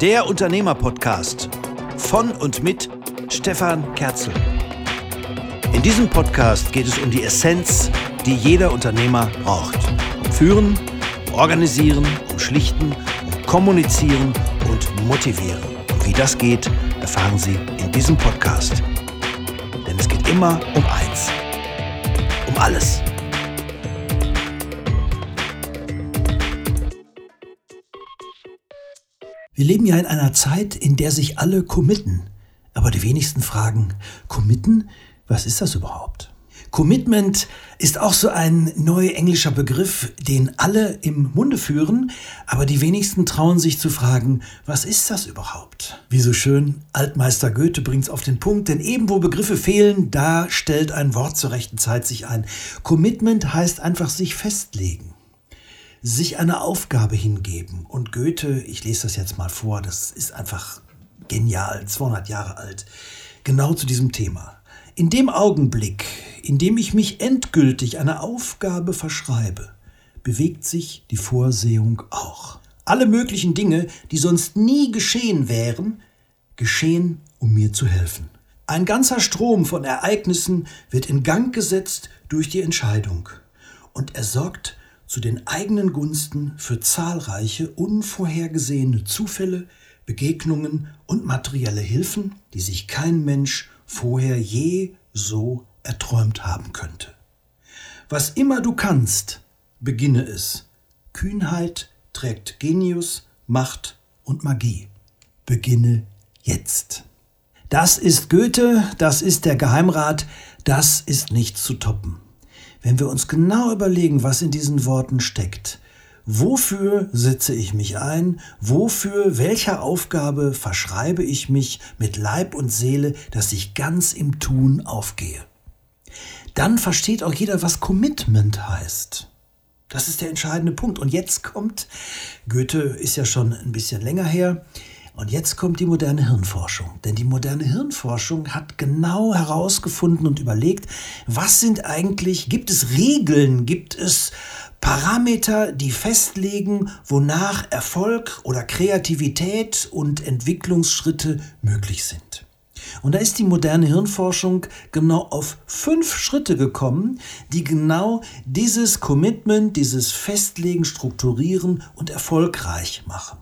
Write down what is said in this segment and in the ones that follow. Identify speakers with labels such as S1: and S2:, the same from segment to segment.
S1: Der Unternehmer-Podcast von und mit Stefan Kerzel. In diesem Podcast geht es um die Essenz, die jeder Unternehmer braucht. Um Führen, um Organisieren, um Schlichten, um Kommunizieren und Motivieren. Und wie das geht, erfahren Sie in diesem Podcast. Denn es geht immer um eins. Um alles.
S2: Wir leben ja in einer Zeit, in der sich alle committen. Aber die wenigsten fragen, committen? Was ist das überhaupt? Commitment ist auch so ein neuer englischer Begriff, den alle im Munde führen, aber die wenigsten trauen sich zu fragen, was ist das überhaupt? Wie so schön, Altmeister Goethe bringt's auf den Punkt, denn eben wo Begriffe fehlen, da stellt ein Wort zur rechten Zeit sich ein. Commitment heißt einfach sich festlegen sich eine Aufgabe hingeben. Und Goethe, ich lese das jetzt mal vor, das ist einfach genial, 200 Jahre alt, genau zu diesem Thema. In dem Augenblick, in dem ich mich endgültig einer Aufgabe verschreibe, bewegt sich die Vorsehung auch. Alle möglichen Dinge, die sonst nie geschehen wären, geschehen, um mir zu helfen. Ein ganzer Strom von Ereignissen wird in Gang gesetzt durch die Entscheidung und er sorgt zu den eigenen Gunsten für zahlreiche unvorhergesehene Zufälle, Begegnungen und materielle Hilfen, die sich kein Mensch vorher je so erträumt haben könnte. Was immer du kannst, beginne es. Kühnheit trägt Genius, Macht und Magie. Beginne jetzt. Das ist Goethe, das ist der Geheimrat, das ist nicht zu toppen. Wenn wir uns genau überlegen, was in diesen Worten steckt, wofür setze ich mich ein, wofür, welcher Aufgabe verschreibe ich mich mit Leib und Seele, dass ich ganz im Tun aufgehe, dann versteht auch jeder, was Commitment heißt. Das ist der entscheidende Punkt. Und jetzt kommt, Goethe ist ja schon ein bisschen länger her, und jetzt kommt die moderne Hirnforschung. Denn die moderne Hirnforschung hat genau herausgefunden und überlegt, was sind eigentlich, gibt es Regeln, gibt es Parameter, die festlegen, wonach Erfolg oder Kreativität und Entwicklungsschritte möglich sind. Und da ist die moderne Hirnforschung genau auf fünf Schritte gekommen, die genau dieses Commitment, dieses Festlegen, Strukturieren und erfolgreich machen.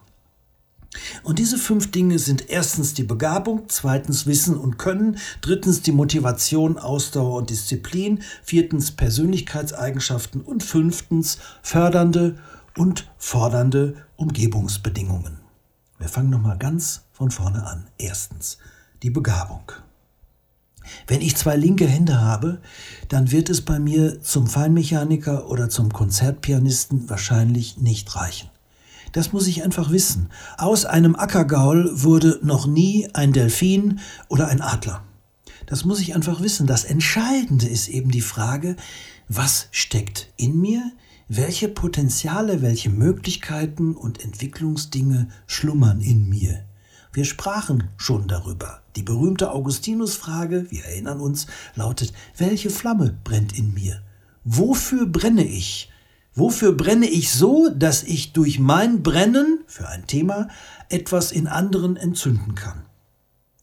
S2: Und diese fünf Dinge sind erstens die Begabung, zweitens Wissen und Können, drittens die Motivation, Ausdauer und Disziplin, viertens Persönlichkeitseigenschaften und fünftens fördernde und fordernde Umgebungsbedingungen. Wir fangen nochmal ganz von vorne an. Erstens die Begabung. Wenn ich zwei linke Hände habe, dann wird es bei mir zum Feinmechaniker oder zum Konzertpianisten wahrscheinlich nicht reichen. Das muss ich einfach wissen. Aus einem Ackergaul wurde noch nie ein Delfin oder ein Adler. Das muss ich einfach wissen. Das Entscheidende ist eben die Frage, was steckt in mir? Welche Potenziale, welche Möglichkeiten und Entwicklungsdinge schlummern in mir? Wir sprachen schon darüber. Die berühmte Augustinus-Frage, wir erinnern uns, lautet, welche Flamme brennt in mir? Wofür brenne ich? Wofür brenne ich so, dass ich durch mein Brennen für ein Thema etwas in anderen entzünden kann?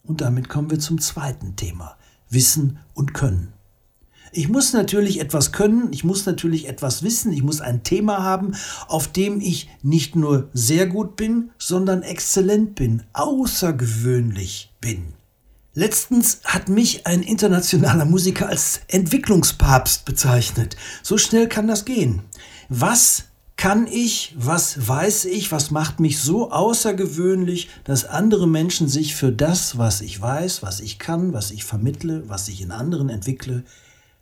S2: Und damit kommen wir zum zweiten Thema. Wissen und Können. Ich muss natürlich etwas können, ich muss natürlich etwas wissen, ich muss ein Thema haben, auf dem ich nicht nur sehr gut bin, sondern exzellent bin, außergewöhnlich bin. Letztens hat mich ein internationaler Musiker als Entwicklungspapst bezeichnet. So schnell kann das gehen. Was kann ich, was weiß ich, was macht mich so außergewöhnlich, dass andere Menschen sich für das, was ich weiß, was ich kann, was ich vermittle, was ich in anderen entwickle,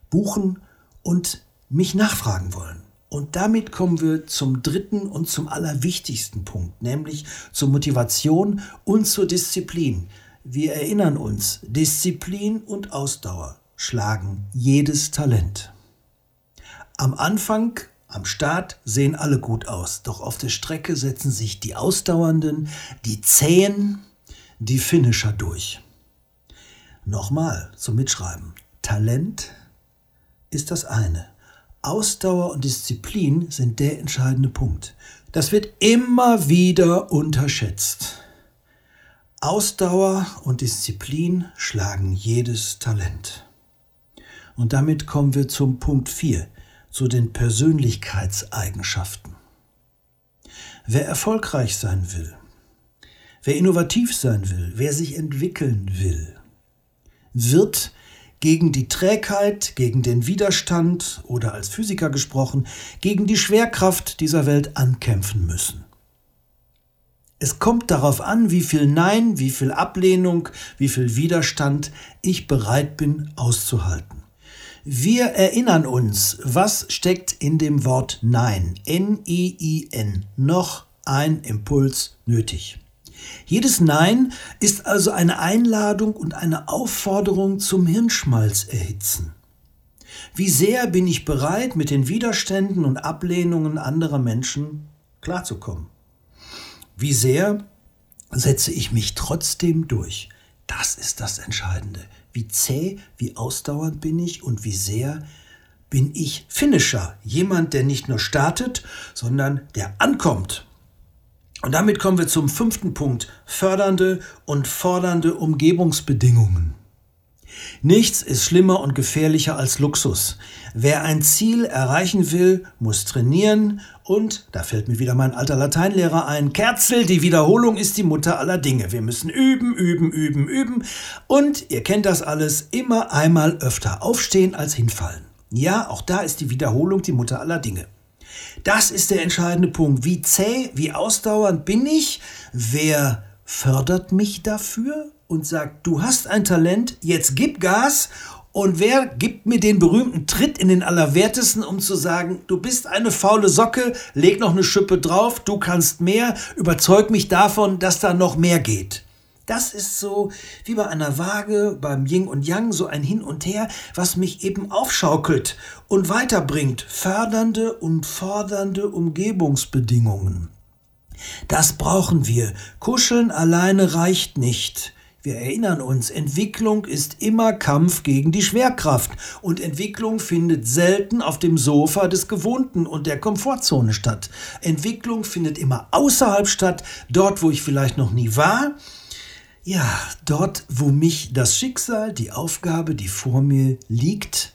S2: buchen und mich nachfragen wollen. Und damit kommen wir zum dritten und zum allerwichtigsten Punkt, nämlich zur Motivation und zur Disziplin. Wir erinnern uns, Disziplin und Ausdauer schlagen jedes Talent. Am Anfang am Start sehen alle gut aus, doch auf der Strecke setzen sich die Ausdauernden, die Zähen, die Finisher durch. Nochmal zum Mitschreiben. Talent ist das eine. Ausdauer und Disziplin sind der entscheidende Punkt. Das wird immer wieder unterschätzt. Ausdauer und Disziplin schlagen jedes Talent. Und damit kommen wir zum Punkt 4, zu den Persönlichkeitseigenschaften. Wer erfolgreich sein will, wer innovativ sein will, wer sich entwickeln will, wird gegen die Trägheit, gegen den Widerstand oder als Physiker gesprochen, gegen die Schwerkraft dieser Welt ankämpfen müssen. Es kommt darauf an, wie viel Nein, wie viel Ablehnung, wie viel Widerstand ich bereit bin auszuhalten. Wir erinnern uns, was steckt in dem Wort Nein, N-I-I-N, noch ein Impuls nötig. Jedes Nein ist also eine Einladung und eine Aufforderung zum Hirnschmalz erhitzen. Wie sehr bin ich bereit, mit den Widerständen und Ablehnungen anderer Menschen klarzukommen? Wie sehr setze ich mich trotzdem durch? Das ist das Entscheidende. Wie zäh, wie ausdauernd bin ich und wie sehr bin ich Finisher. Jemand, der nicht nur startet, sondern der ankommt. Und damit kommen wir zum fünften Punkt, fördernde und fordernde Umgebungsbedingungen. Nichts ist schlimmer und gefährlicher als Luxus. Wer ein Ziel erreichen will, muss trainieren und, da fällt mir wieder mein alter Lateinlehrer ein, Kerzel, die Wiederholung ist die Mutter aller Dinge. Wir müssen üben, üben, üben, üben und, ihr kennt das alles, immer einmal öfter aufstehen als hinfallen. Ja, auch da ist die Wiederholung die Mutter aller Dinge. Das ist der entscheidende Punkt. Wie zäh, wie ausdauernd bin ich? Wer fördert mich dafür und sagt, du hast ein Talent, jetzt gib Gas und wer gibt mir den berühmten Tritt in den Allerwertesten, um zu sagen, du bist eine faule Socke, leg noch eine Schippe drauf, du kannst mehr, überzeug mich davon, dass da noch mehr geht. Das ist so wie bei einer Waage, beim Yin und Yang, so ein Hin und Her, was mich eben aufschaukelt und weiterbringt. Fördernde und fordernde Umgebungsbedingungen. Das brauchen wir. Kuscheln alleine reicht nicht. Wir erinnern uns, Entwicklung ist immer Kampf gegen die Schwerkraft und Entwicklung findet selten auf dem Sofa des Gewohnten und der Komfortzone statt. Entwicklung findet immer außerhalb statt, dort, wo ich vielleicht noch nie war ja, dort, wo mich das Schicksal, die Aufgabe, die vor mir liegt,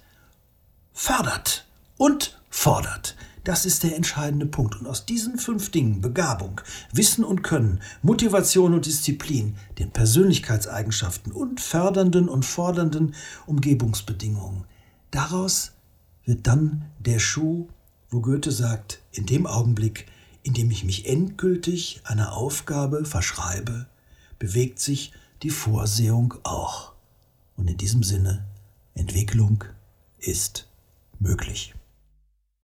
S2: fördert und fordert. Das ist der entscheidende Punkt. Und aus diesen fünf Dingen, Begabung, Wissen und Können, Motivation und Disziplin, den Persönlichkeitseigenschaften und fördernden und fordernden Umgebungsbedingungen, daraus wird dann der Schuh, wo Goethe sagt, in dem Augenblick, in dem ich mich endgültig einer Aufgabe verschreibe, bewegt sich die Vorsehung auch. Und in diesem Sinne, Entwicklung ist möglich.